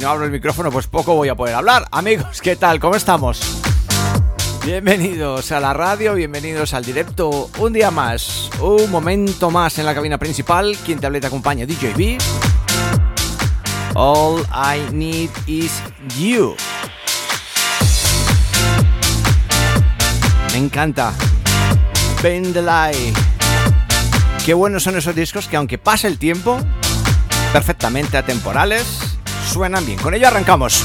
no abro el micrófono, pues poco voy a poder hablar. Amigos, ¿qué tal? ¿Cómo estamos? Bienvenidos a la radio, bienvenidos al directo. Un día más, un momento más en la cabina principal. Quien te habla te acompaña, DJB. All I need is you. Me encanta. Bend. Qué buenos son esos discos que aunque pase el tiempo, perfectamente atemporales, suenan bien. Con ello arrancamos.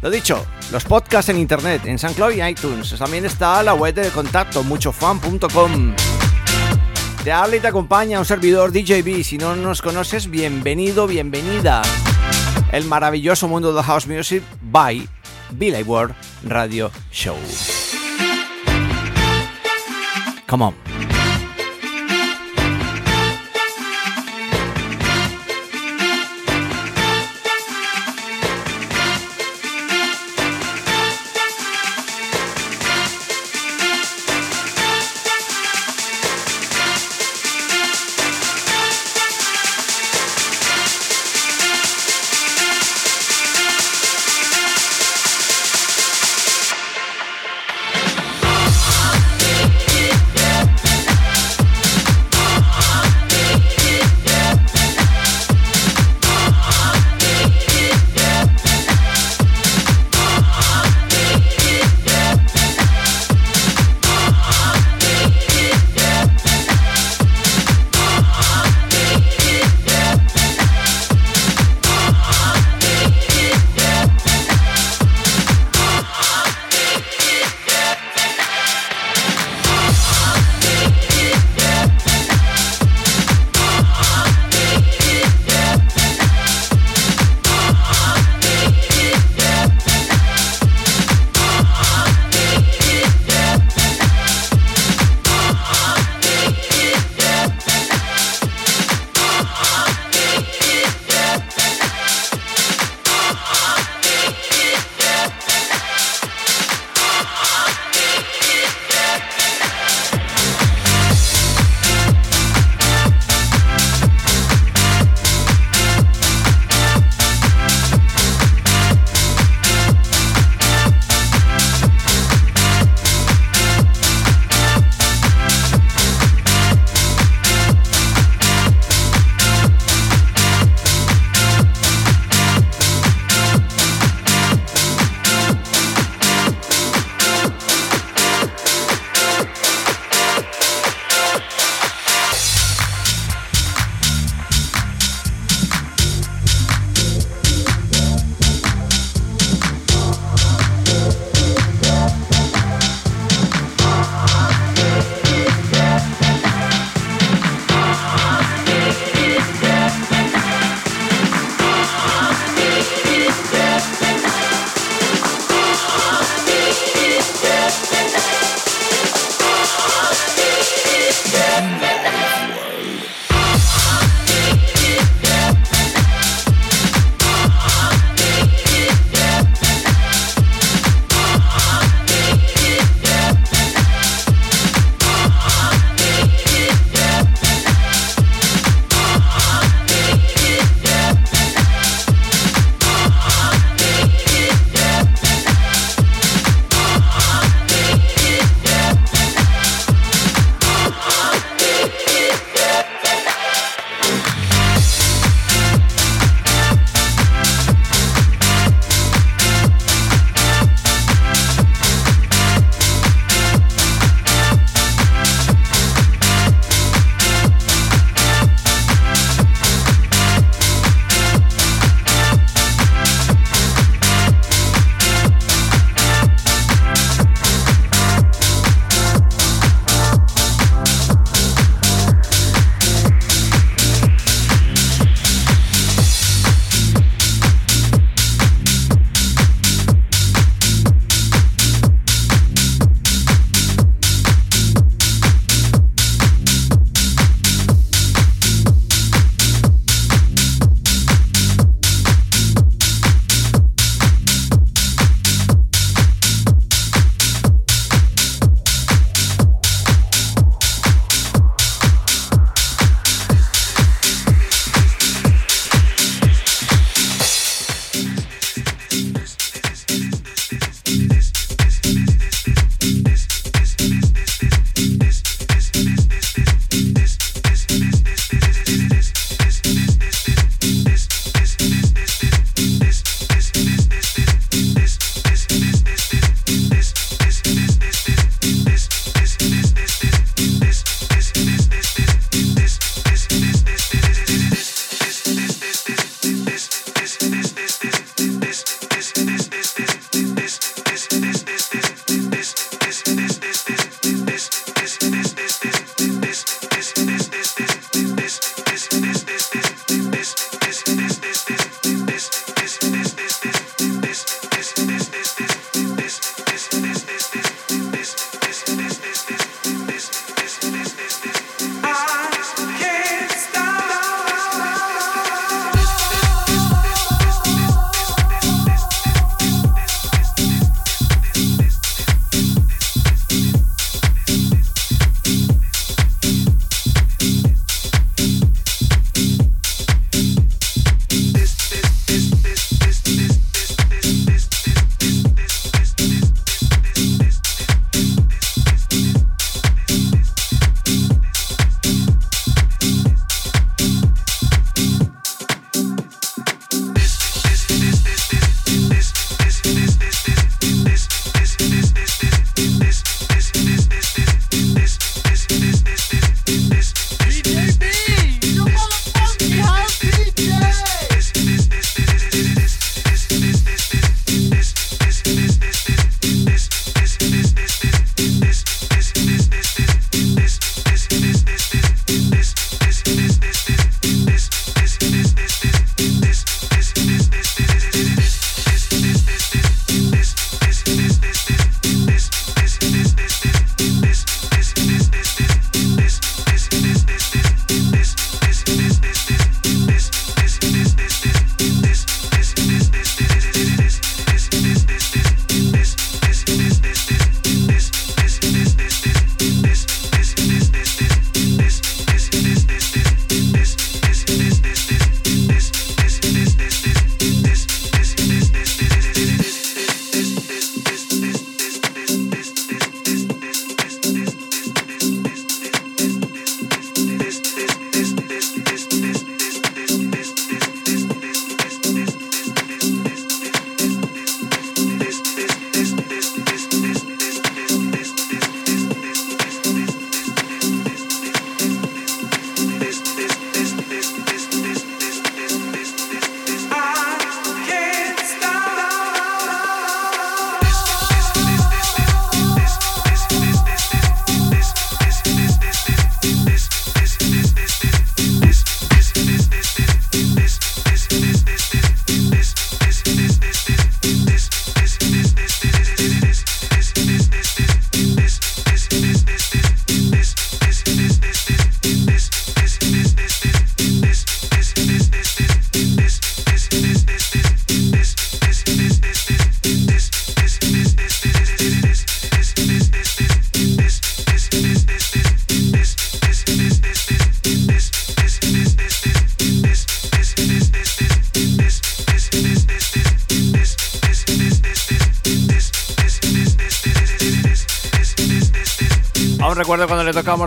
Lo dicho, los podcasts en internet, en SoundCloud y iTunes. También está la web de contacto, muchofan.com. Te habla y te acompaña un servidor DJB. Si no nos conoces, bienvenido, bienvenida. El maravilloso mundo de House Music by Billy World Radio Show. Come on.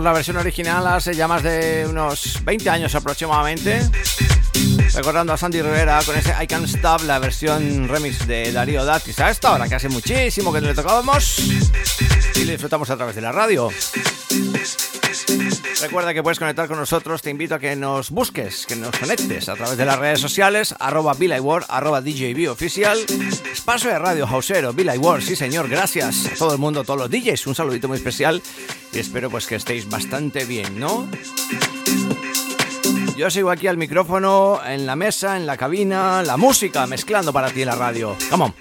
La versión original hace ya más de unos 20 años aproximadamente. Recordando a Sandy Rivera con ese I Can't Stop, la versión remix de Darío Datis. A esta hora que hace muchísimo que no le tocábamos y le disfrutamos a través de la radio. Recuerda que puedes conectar con nosotros, te invito a que nos busques, que nos conectes a través de las redes sociales, arroba World, arroba DJB oficial, espacio de radio hausero, World, sí señor, gracias a todo el mundo, a todos los DJs, un saludito muy especial y espero pues que estéis bastante bien, ¿no? Yo sigo aquí al micrófono, en la mesa, en la cabina, la música mezclando para ti en la radio. Come.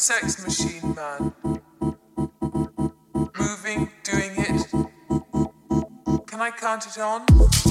Sex machine, man. Moving, doing it. Can I count it on?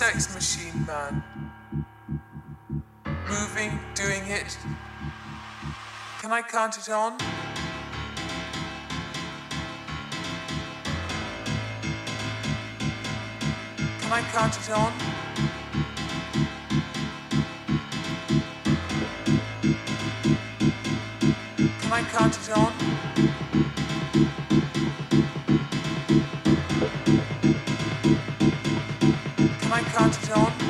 Sex machine man. Moving, doing it. Can I count it on? Can I count it on? Can I count it on? Constantine.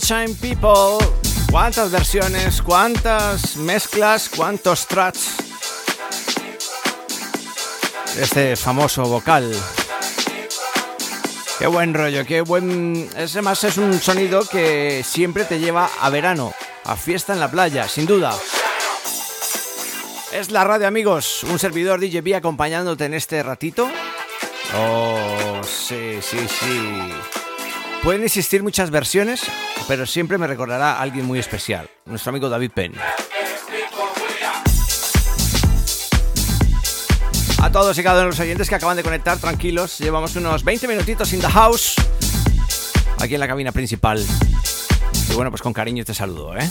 Sunshine People. ¿Cuántas versiones? ¿Cuántas mezclas? ¿Cuántos tracks? Este famoso vocal. Qué buen rollo, qué buen... Ese más es un sonido que siempre te lleva a verano, a fiesta en la playa, sin duda. Es la radio, amigos. Un servidor DJB acompañándote en este ratito. Oh, sí, sí, sí. Pueden existir muchas versiones, pero siempre me recordará a alguien muy especial, nuestro amigo David Penn. A todos y cada uno de los oyentes que acaban de conectar, tranquilos, llevamos unos 20 minutitos in the house, aquí en la cabina principal. Y bueno, pues con cariño te saludo, ¿eh?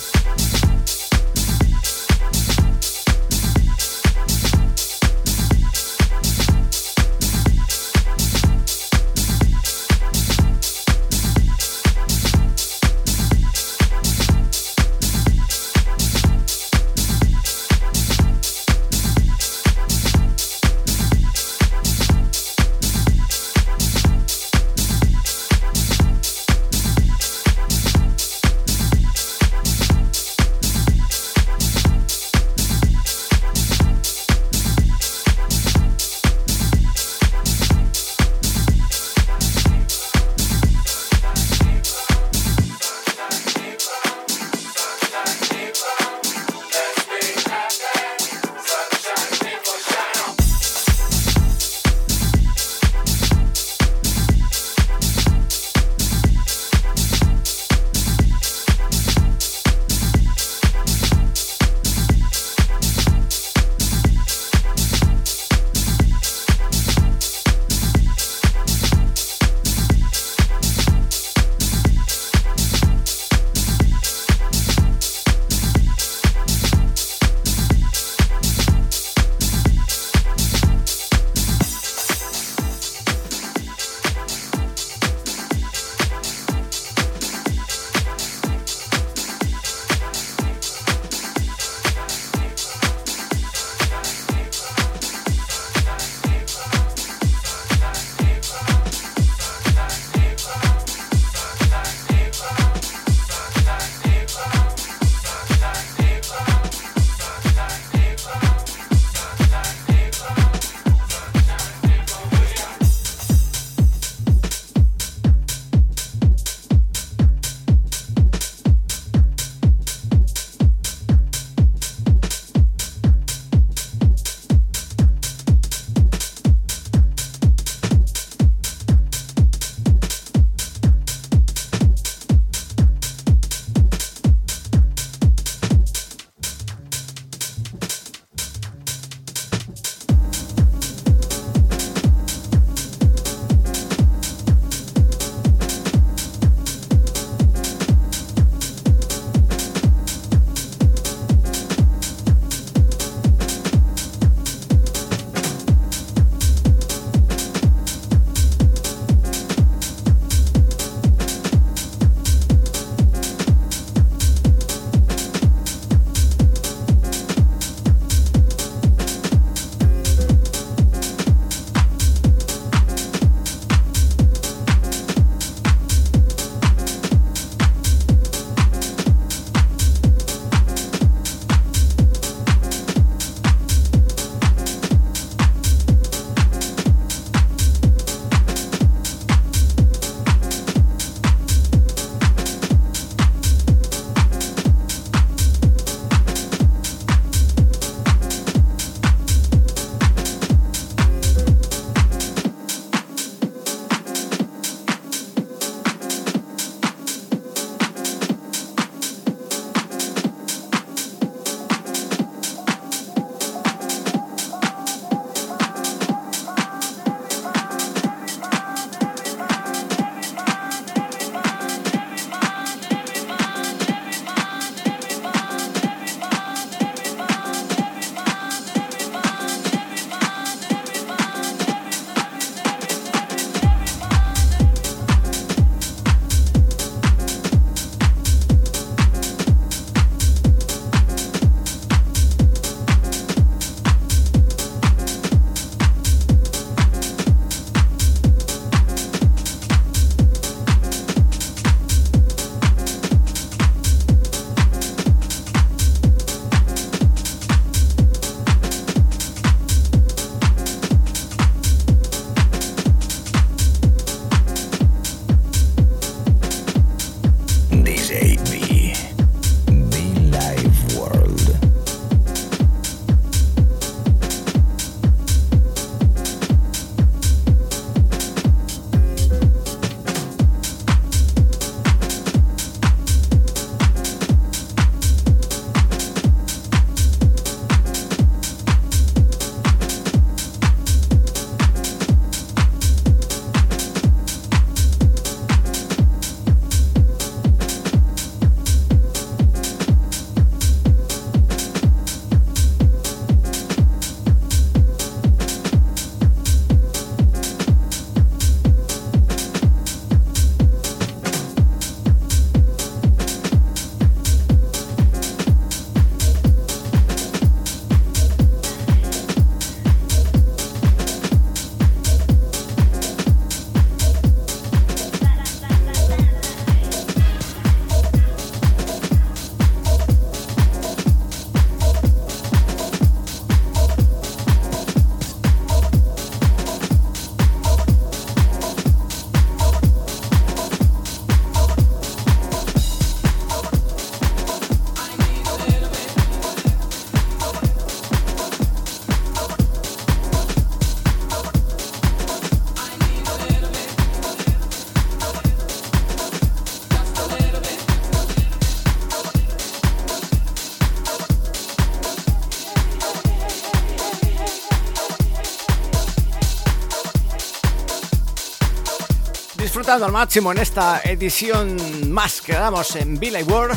Al máximo en esta edición más que damos en Billy World.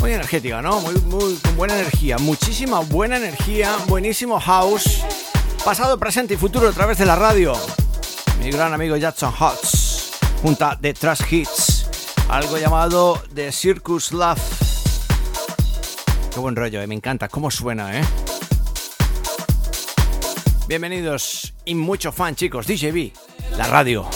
Muy energética, ¿no? Muy, con buena energía, muchísima buena energía, buenísimo house, pasado, presente y futuro a través de la radio. Mi gran amigo Jackson Hotz, junto a The Trash Hits, algo llamado The Circus Love. Qué buen rollo, eh, me encanta cómo suena, ¿eh? Bienvenidos y mucho fan, chicos. DJB, la radio.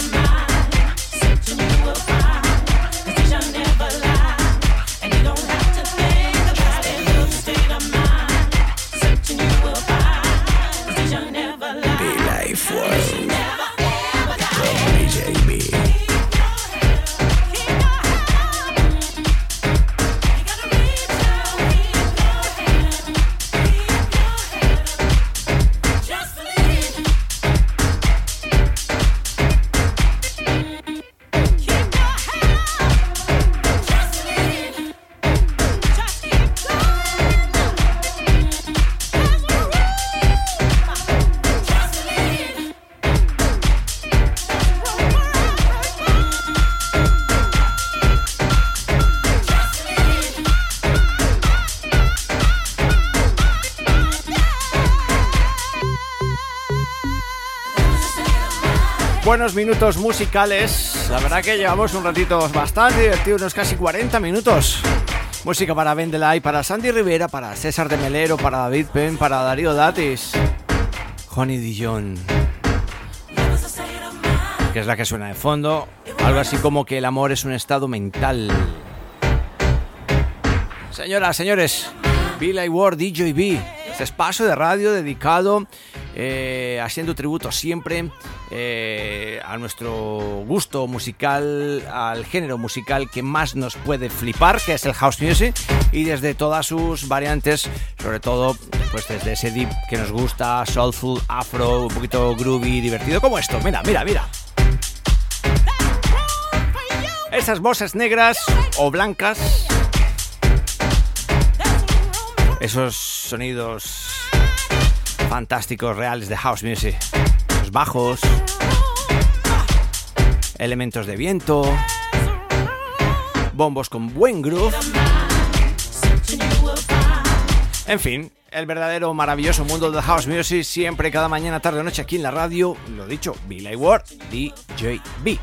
my. Buenos minutos musicales. La verdad que llevamos un ratito bastante divertido, unos casi 40 minutos. Música para Vendelay, para Sandy Rivera, para César de Melero, para David Penn, para Darío Datis, Honey Dijon, que es la que suena de fondo. Algo así como que el amor es un estado mental. Señoras, señores, Billy Ward, DJB, este espacio de radio dedicado eh, haciendo tributo siempre eh, a nuestro gusto musical, al género musical que más nos puede flipar, que es el house music, y desde todas sus variantes, sobre todo pues desde ese deep que nos gusta, soulful, afro, un poquito groovy, divertido, como esto. Mira, mira, mira. Esas voces negras o blancas, esos sonidos fantásticos reales de house music. Los bajos, elementos de viento, bombos con buen groove. En fin, el verdadero maravilloso mundo de house music siempre cada mañana, tarde o noche aquí en la radio. Lo dicho, Billy Ward, DJB.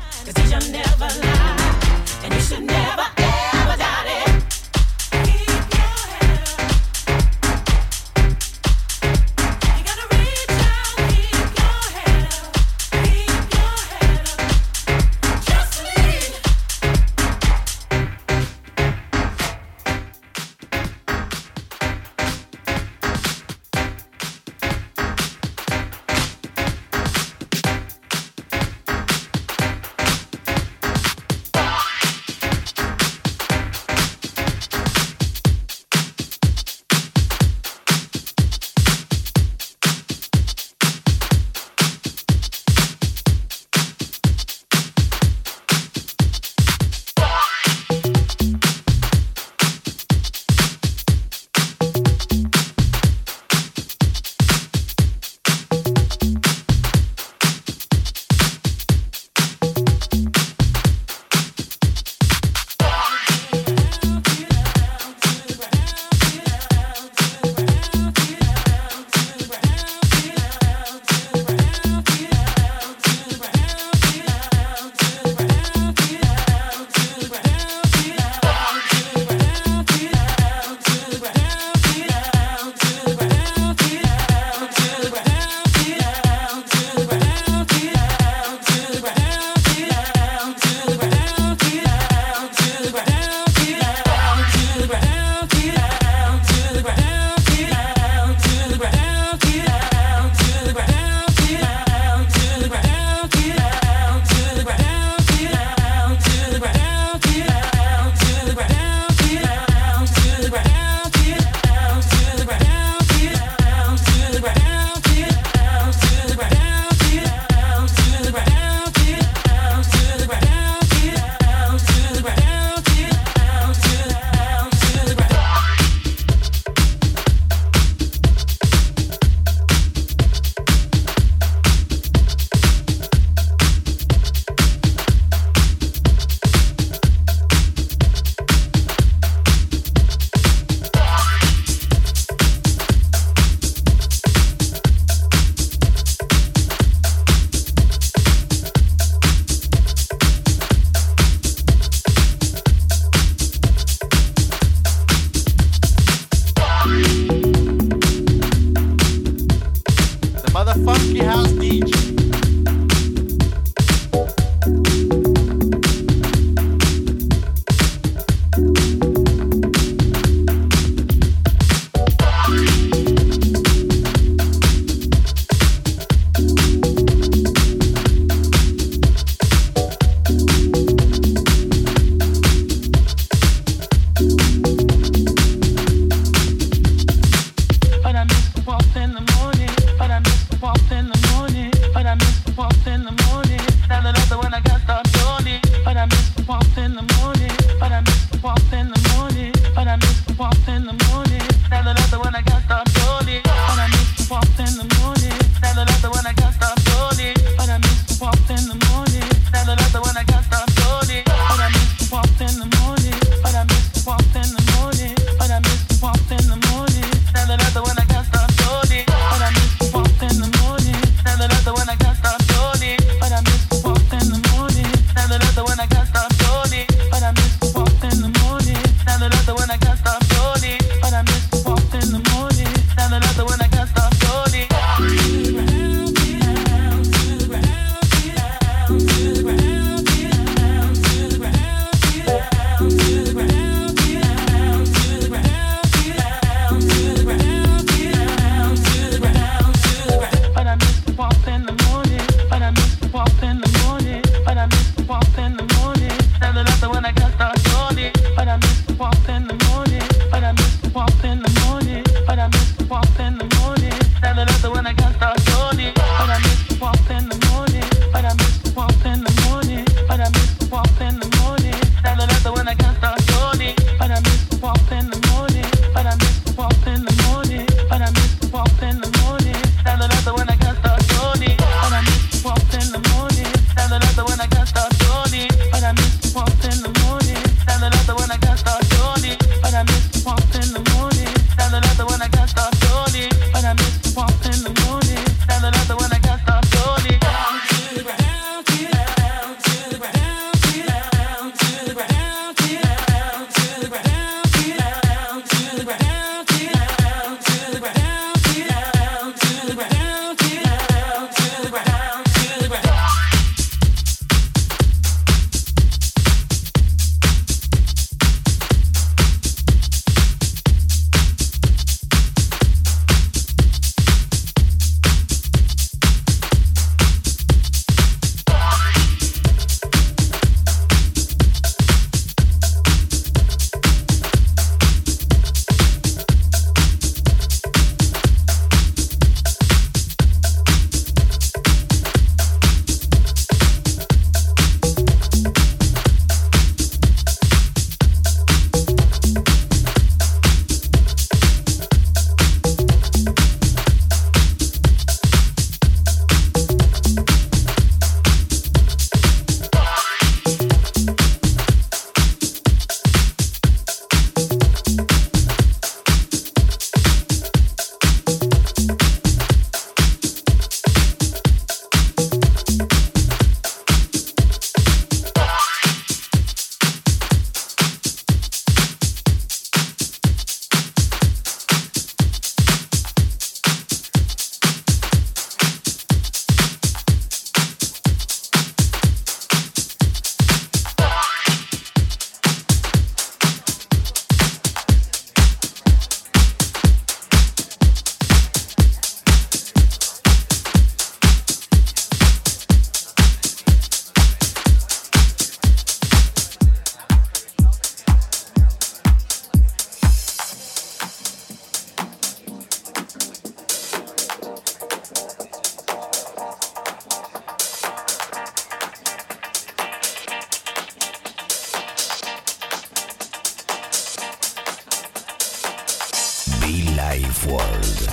World.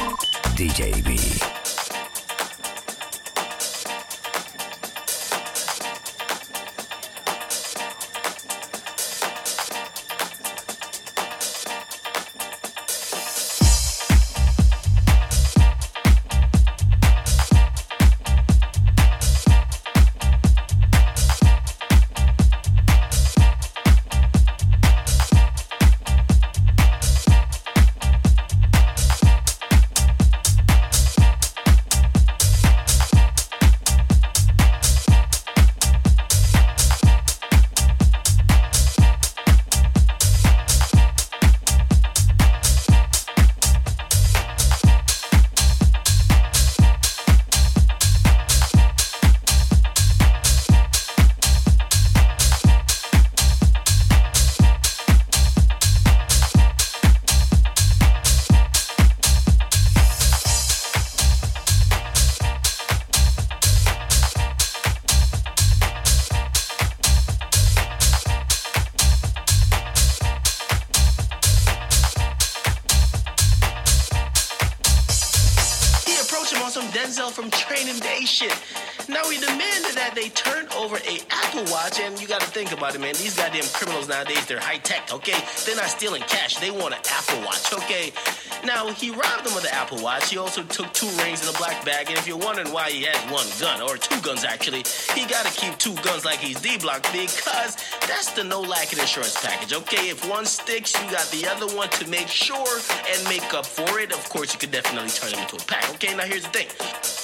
DJ nowadays they're high tech, okay? They're not stealing cash. They want an Apple Watch, okay? Now, he robbed them of the Apple Watch. He also took two rings in a black bag. And if you're wondering why he has one gun, or two guns actually, he got to keep two guns like he's D Block because that's the no lacking insurance package, okay? If one sticks, you got the other one to make sure and make up for it. Of course, you could definitely turn them into a pack, okay? Now, here's the thing.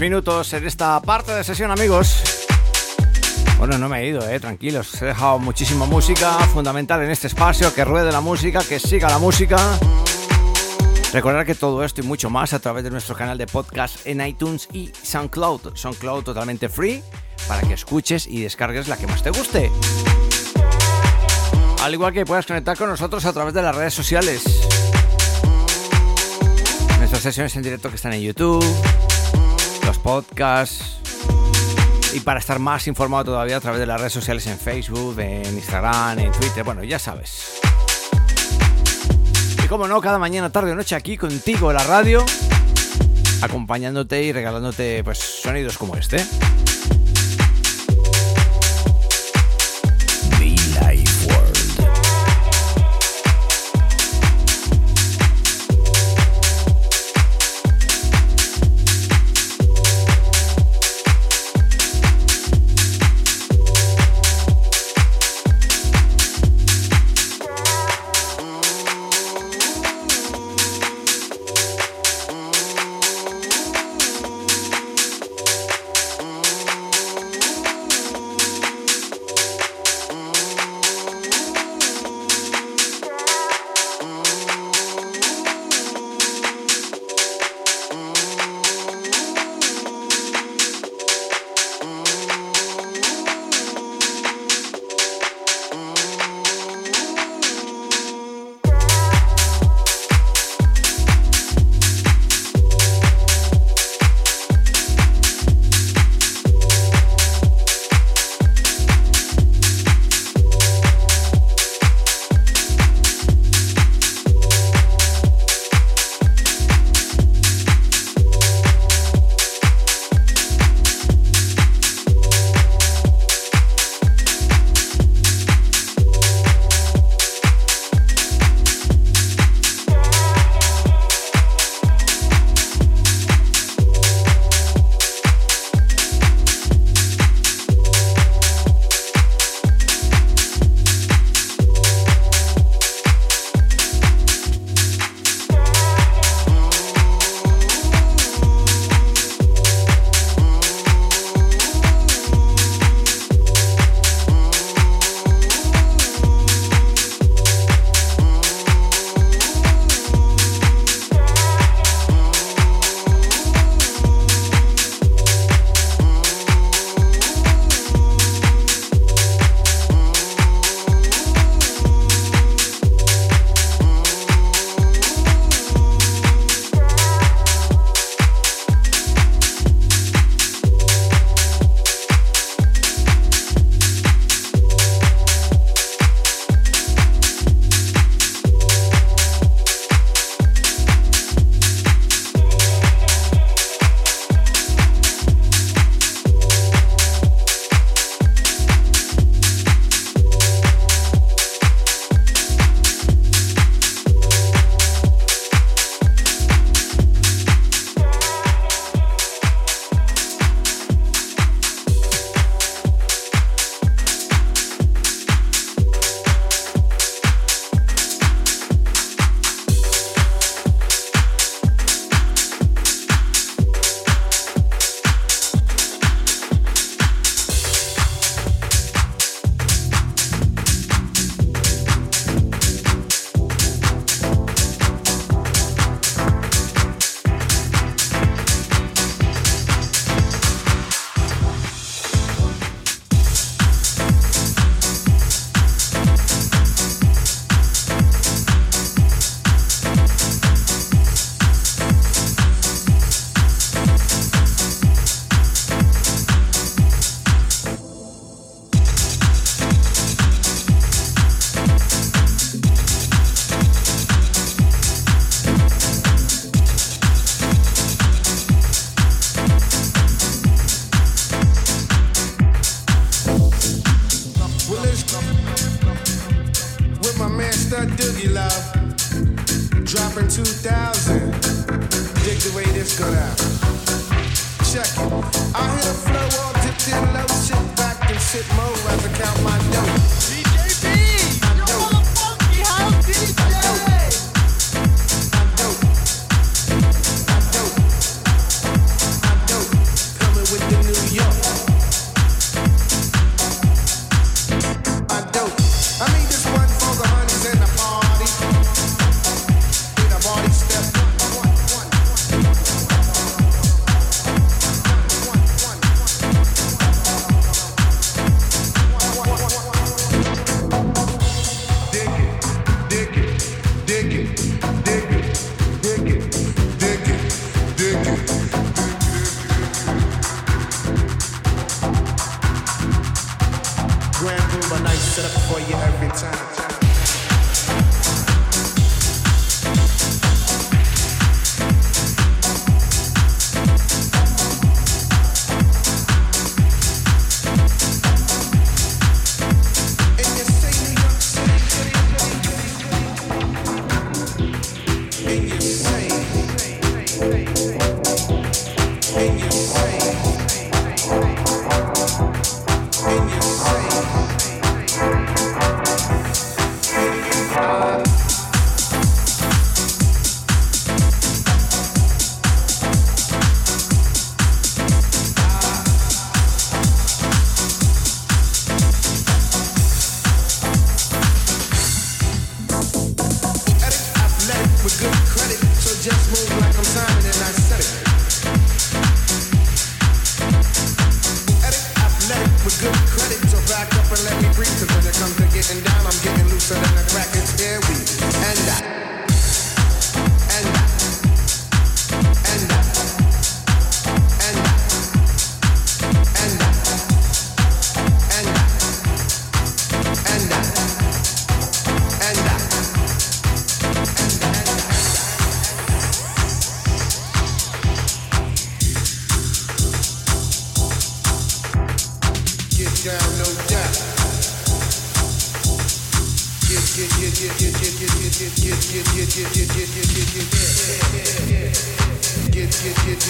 Minutos en esta parte de sesión, amigos. Bueno, no me he ido, eh, tranquilos. He dejado muchísima música, fundamental en este espacio, que ruede la música, que siga la música. Recordar que todo esto y mucho más a través de nuestro canal de podcast en iTunes y SoundCloud. SoundCloud totalmente free para que escuches y descargues la que más te guste. Al igual que puedas conectar con nosotros a través de las redes sociales. Nuestras sesiones en directo que están en YouTube, podcasts. Y para estar más informado todavía a través de las redes sociales en Facebook, en Instagram, en Twitter, bueno, ya sabes. Y como no, cada mañana, tarde o noche aquí contigo en la radio, acompañándote y regalándote pues sonidos como este.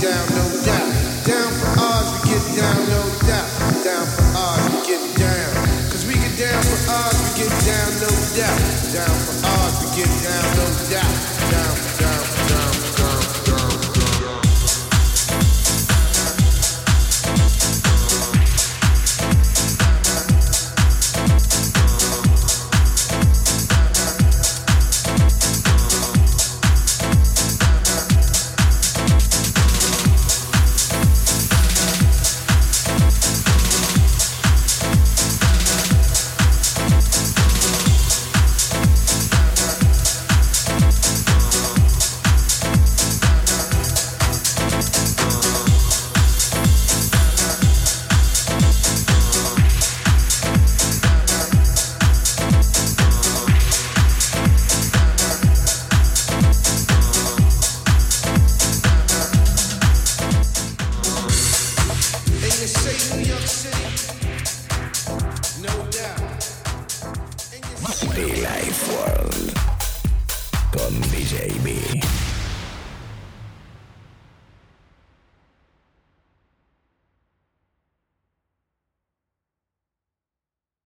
con DJB.